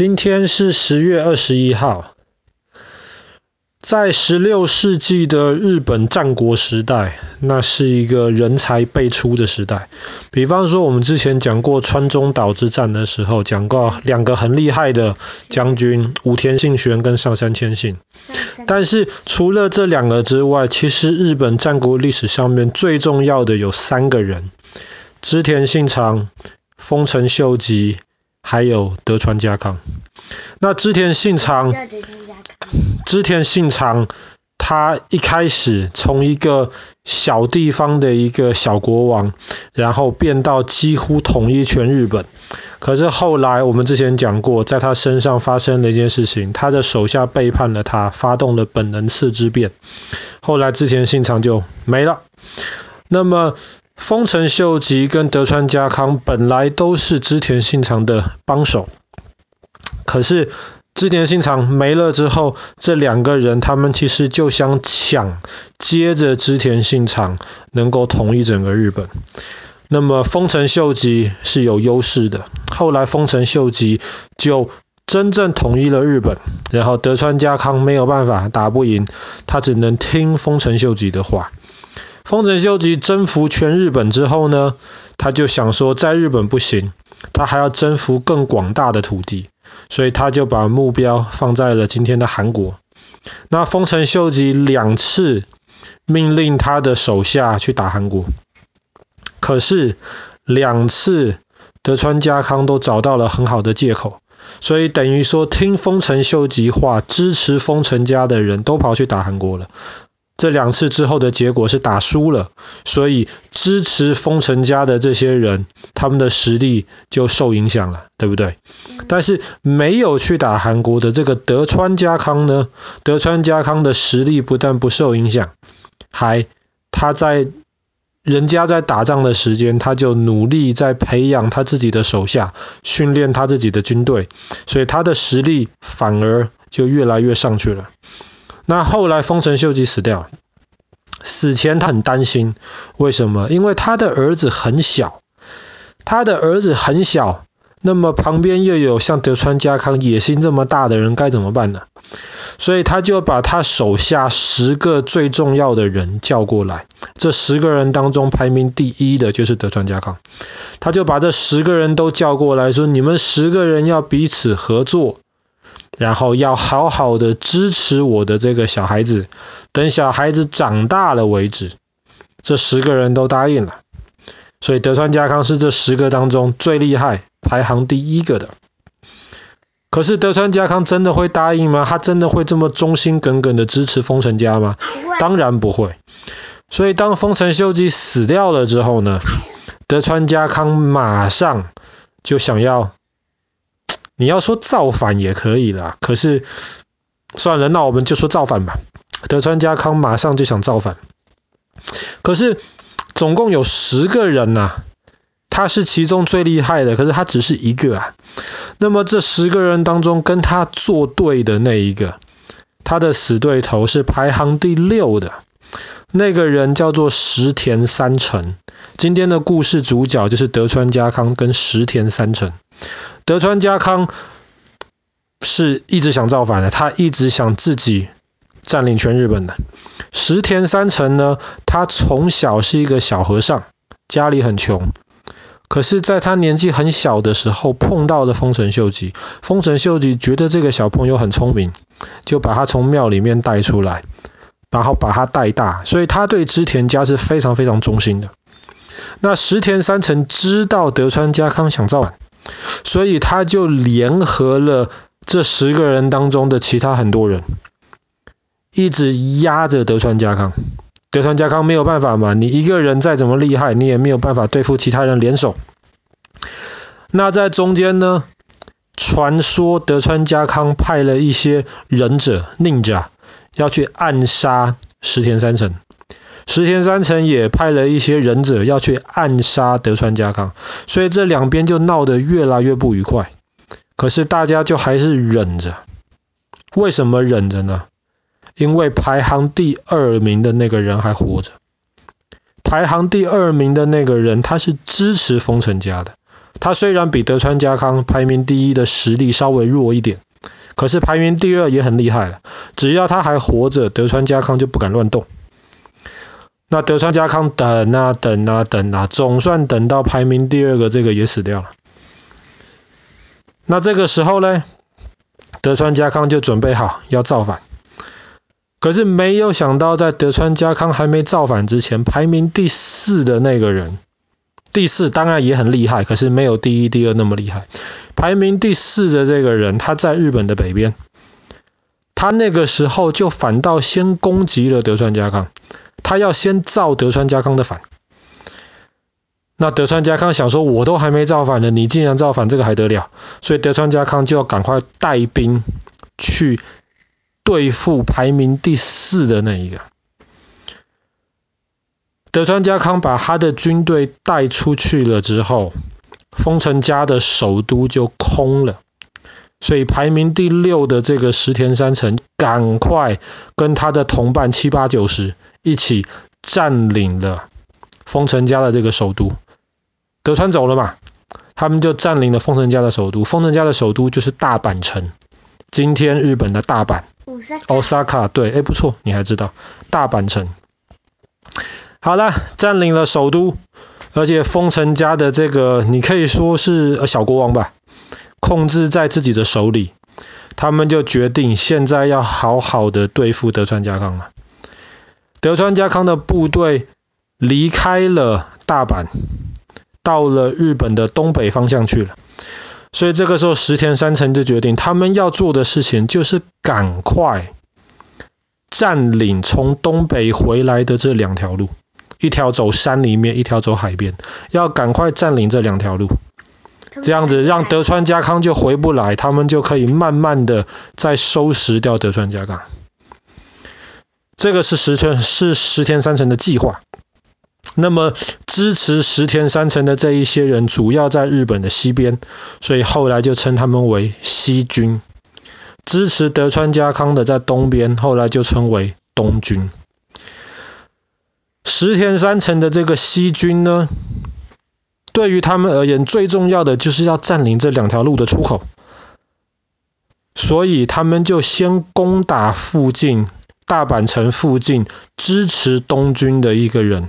今天是十月二十一号。在十六世纪的日本战国时代，那是一个人才辈出的时代。比方说，我们之前讲过川中岛之战的时候，讲过两个很厉害的将军武田信玄跟上杉谦信。但是除了这两个之外，其实日本战国历史上面最重要的有三个人：织田信长、丰臣秀吉。还有德川家康，那织田信长，织田信长，他一开始从一个小地方的一个小国王，然后变到几乎统一全日本。可是后来我们之前讲过，在他身上发生了一件事情，他的手下背叛了他，发动了本能寺之变，后来织田信长就没了。那么。丰臣秀吉跟德川家康本来都是织田信长的帮手，可是织田信长没了之后，这两个人他们其实就想抢接着织田信长能够统一整个日本。那么丰臣秀吉是有优势的，后来丰臣秀吉就真正统一了日本，然后德川家康没有办法打不赢，他只能听丰臣秀吉的话。丰臣秀吉征服全日本之后呢，他就想说，在日本不行，他还要征服更广大的土地，所以他就把目标放在了今天的韩国。那丰臣秀吉两次命令他的手下去打韩国，可是两次德川家康都找到了很好的借口，所以等于说听丰臣秀吉话、支持丰臣家的人都跑去打韩国了。这两次之后的结果是打输了，所以支持丰臣家的这些人，他们的实力就受影响了，对不对？但是没有去打韩国的这个德川家康呢，德川家康的实力不但不受影响，还他在人家在打仗的时间，他就努力在培养他自己的手下，训练他自己的军队，所以他的实力反而就越来越上去了。那后来丰臣秀吉死掉，死前他很担心，为什么？因为他的儿子很小，他的儿子很小，那么旁边又有像德川家康野心这么大的人，该怎么办呢？所以他就把他手下十个最重要的人叫过来，这十个人当中排名第一的就是德川家康，他就把这十个人都叫过来说：“你们十个人要彼此合作。”然后要好好的支持我的这个小孩子，等小孩子长大了为止。这十个人都答应了，所以德川家康是这十个当中最厉害、排行第一个的。可是德川家康真的会答应吗？他真的会这么忠心耿耿的支持丰臣家吗？当然不会。所以当丰臣秀吉死掉了之后呢，德川家康马上就想要。你要说造反也可以啦，可是算了，那我们就说造反吧。德川家康马上就想造反，可是总共有十个人呐、他是其中最厉害的，可是他只是一个啊。那么这十个人当中跟他作对的那一个，他的死对头是排行第六的，那个人叫做石田三成。今天的故事主角就是德川家康跟石田三成。德川家康是一直想造反的，他一直想自己占领全日本的。石田三成呢，他从小是一个小和尚，家里很穷。可是，在他年纪很小的时候，碰到了丰臣秀吉。丰臣秀吉觉得这个小朋友很聪明，就把他从庙里面带出来，然后把他带大。所以他对织田家是非常非常忠心的。那石田三成知道德川家康想造反。所以他就联合了这十个人当中的其他很多人，一直压着德川家康。德川家康没有办法嘛，你一个人再怎么厉害，你也没有办法对付其他人联手。那在中间呢，传说德川家康派了一些忍者、ninja 要去暗杀石田三成。石田三成也派了一些忍者要去暗杀德川家康，所以这两边就闹得越来越不愉快。可是大家就还是忍着，为什么忍着呢？因为排行第二名的那个人还活着。排行第二名的那个人他是支持丰臣家的，他虽然比德川家康排名第一的实力稍微弱一点，可是排名第二也很厉害了。只要他还活着，德川家康就不敢乱动。那德川家康等啊等啊等啊，总算等到排名第二个这个也死掉了。那这个时候呢，德川家康就准备好要造反。可是没有想到，在德川家康还没造反之前，排名第四的那个人。第四当然也很厉害，可是没有第一、第二那么厉害。排名第四的这个人，他在日本的北边，他那个时候就反倒先攻击了德川家康，他要先造德川家康的反。那德川家康想说，我都还没造反呢，你竟然造反，这个还得了？所以德川家康就要赶快带兵去对付排名第四的那一个。德川家康把他的军队带出去了之后，丰臣家的首都就空了，所以排名第六的这个石田三成赶快跟他的同伴七八九十一起占领了丰臣家的这个首都。德川走了嘛，他们就占领了丰臣家的首都。丰臣家的首都就是大阪城，今天日本的大阪。Osaka，对，哎，不错，你还知道大阪城。好了，占领了首都，而且丰臣家的这个，你可以说是小国王吧，控制在自己的手里。他们就决定现在要好好的对付德川家康了。德川家康的部队离开了大阪，到了日本的东北方向去了。所以这个时候，石田三成就决定，他们要做的事情就是赶快占领从东北回来的这两条路。一条走山里面，一条走海边，要赶快占领这两条路，这样子让德川家康就回不来，他们就可以慢慢的再收拾掉德川家康。这个是石田是石田三成的计划。那么支持石田三成的这一些人，主要在日本的西边，所以后来就称他们为西军。支持德川家康的在东边，后来就称为东军。石田三成的这个西军呢，对于他们而言，最重要的就是要占领这两条路的出口，所以他们就先攻打附近大阪城附近支持东军的一个人，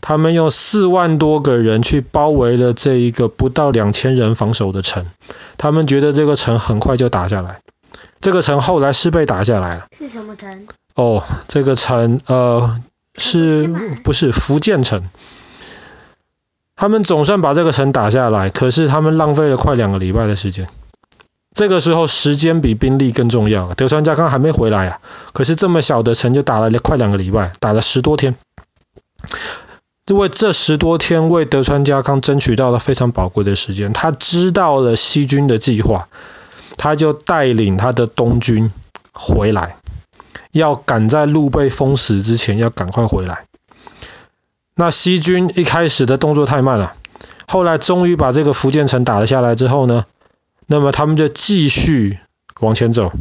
他们用四万多个人去包围了这一个不到两千人防守的城，他们觉得这个城很快就打下来，这个城后来是被打下来了。是什么城？哦，这个城，呃。是不是福建城？他们总算把这个城打下来，可是他们浪费了快两个礼拜的时间。这个时候，时间比兵力更重要。德川家康还没回来啊，可是这么小的城就打了快两个礼拜，打了十多天。因为这十多天为德川家康争取到了非常宝贵的时间，他知道了西军的计划，他就带领他的东军回来。要赶在路被封死之前，要赶快回来。那西军一开始的动作太慢了，后来终于把这个福建城打了下来之后呢，那么他们就继续往前走，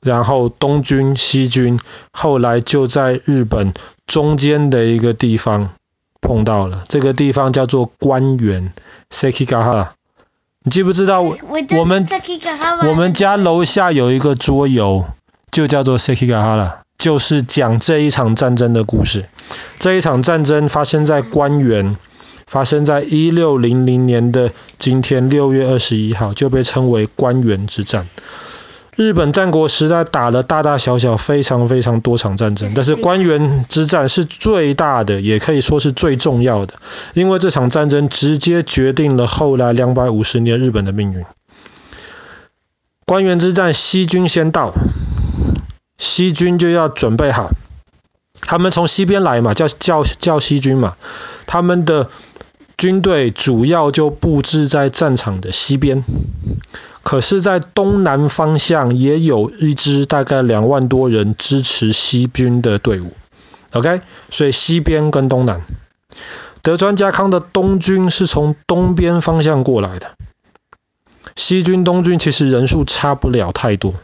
然后东军、西军后来就在日本中间的一个地方碰到了，这个地方叫做关原 Sekigahara。你记不知道我们我们家楼下有一个桌游。就叫做 Sekigahara，就是讲这一场战争的故事。这一场战争发生在官员，发生在一六零零年的今天六月二十一号，就被称为官员之战。日本战国时代打了大大小小非常非常多场战争，但是官员之战是最大的，也可以说是最重要的，因为这场战争直接决定了后来两百五十年日本的命运。官员之战，西军先到。西军就要准备好，他们从西边来嘛，叫叫叫西军嘛。他们的军队主要就布置在战场的西边，可是，在东南方向也有一支大概两万多人支持西军的队伍。OK，所以西边跟东南，德川家康的东军是从东边方向过来的。西军、东军其实人数差不了太多。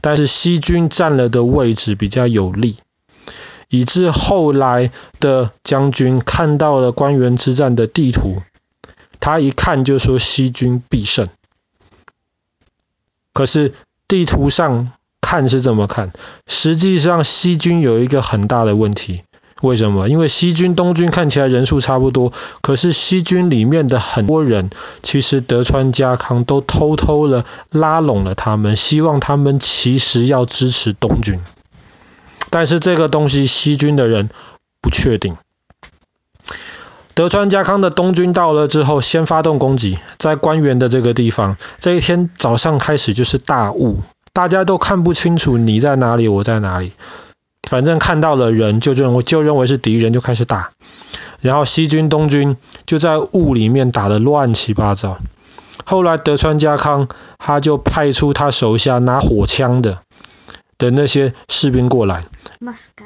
但是西军占了的位置比较有利，以致后来的将军看到了关原之战的地图，他一看就说西军必胜。可是地图上看是这么看，实际上西军有一个很大的问题。为什么？因为西军、东军看起来人数差不多，可是西军里面的很多人，其实德川家康都偷偷的拉拢了他们，希望他们其实要支持东军。但是这个东西西军的人不确定。德川家康的东军到了之后，先发动攻击，在关原的这个地方，这一天早上开始就是大雾，大家都看不清楚你在哪里，我在哪里。反正看到了人就认为就认为是敌人，就开始打。然后西军、东军就在雾里面打得乱七八糟。后来德川家康他就派出他手下拿火枪的的那些士兵过来，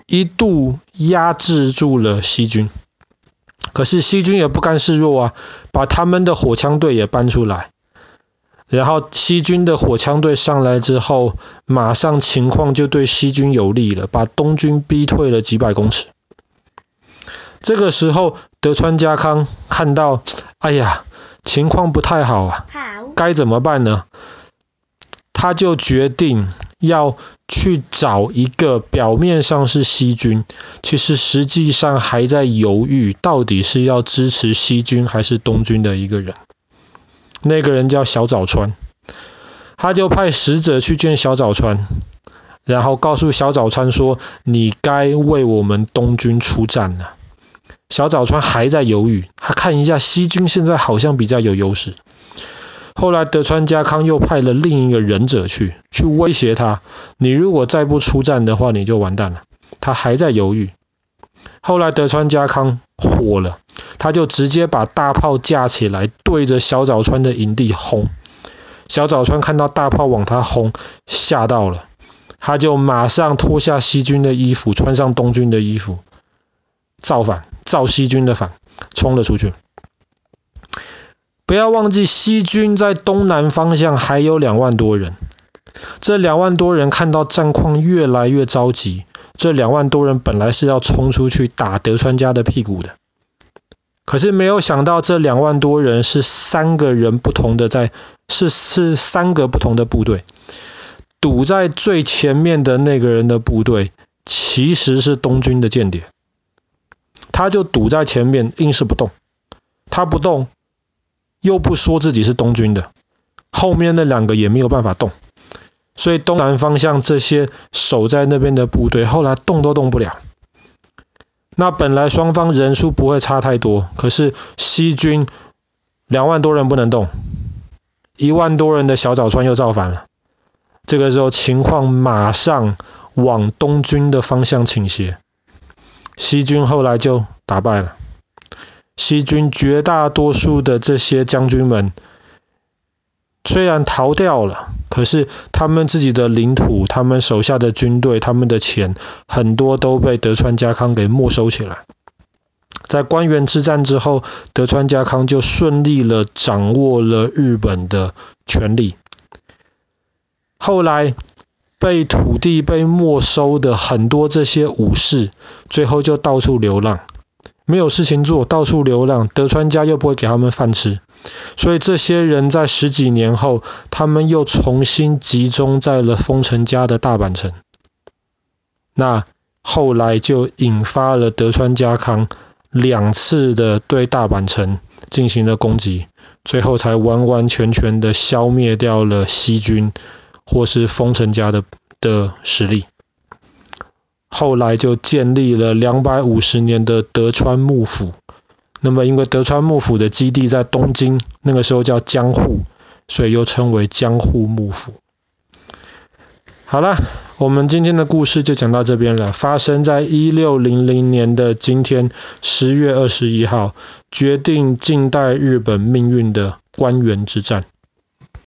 一度压制住了西军。可是西军也不甘示弱啊，把他们的火枪队也搬出来。然后西军的火枪队上来之后，马上情况就对西军有利了，把东军逼退了几百公尺。这个时候，德川家康看到，哎呀，情况不太好啊，该怎么办呢？他就决定要去找一个表面上是西军，其实实际上还在犹豫，到底是要支持西军还是东军的一个人。那个人叫小早川，他就派使者去见小早川，然后告诉小早川说：“你该为我们东军出战了。”小早川还在犹豫，他看一下西军现在好像比较有优势。后来德川家康又派了另一个忍者去，去威胁他：“你如果再不出战的话，你就完蛋了。”他还在犹豫。后来德川家康火了。他就直接把大炮架起来，对着小早川的营地轰。小早川看到大炮往他轰，吓到了，他就马上脱下西军的衣服，穿上东军的衣服，造反，造西军的反，冲了出去。不要忘记，西军在东南方向还有两万多人。这两万多人看到战况越来越着急，这两万多人本来是要冲出去打德川家的屁股的。可是没有想到，这两万多人是三个人不同的在，是是三个不同的部队，堵在最前面的那个人的部队其实是东军的间谍，他就堵在前面，硬是不动。他不动，又不说自己是东军的，后面那两个也没有办法动，所以东南方向这些守在那边的部队后来动都动不了。那本来双方人数不会差太多，可是西军两万多人不能动，一万多人的小早川又造反了。这个时候情况马上往东军的方向倾斜，西军后来就打败了。西军绝大多数的这些将军们虽然逃掉了。可是他们自己的领土、他们手下的军队、他们的钱，很多都被德川家康给没收起来。在关原之战之后，德川家康就顺利了掌握了日本的权力。后来被土地被没收的很多这些武士，最后就到处流浪，没有事情做，到处流浪。德川家又不会给他们饭吃。所以这些人在十几年后，他们又重新集中在了丰臣家的大阪城。那后来就引发了德川家康两次的对大阪城进行了攻击，最后才完完全全的消灭掉了西军或是丰臣家的的实力。后来就建立了两百五十年的德川幕府。那么，因为德川幕府的基地在东京，那个时候叫江户，所以又称为江户幕府。好了，我们今天的故事就讲到这边了。发生在一六零零年的今天，十月二十一号，决定近代日本命运的官员之战。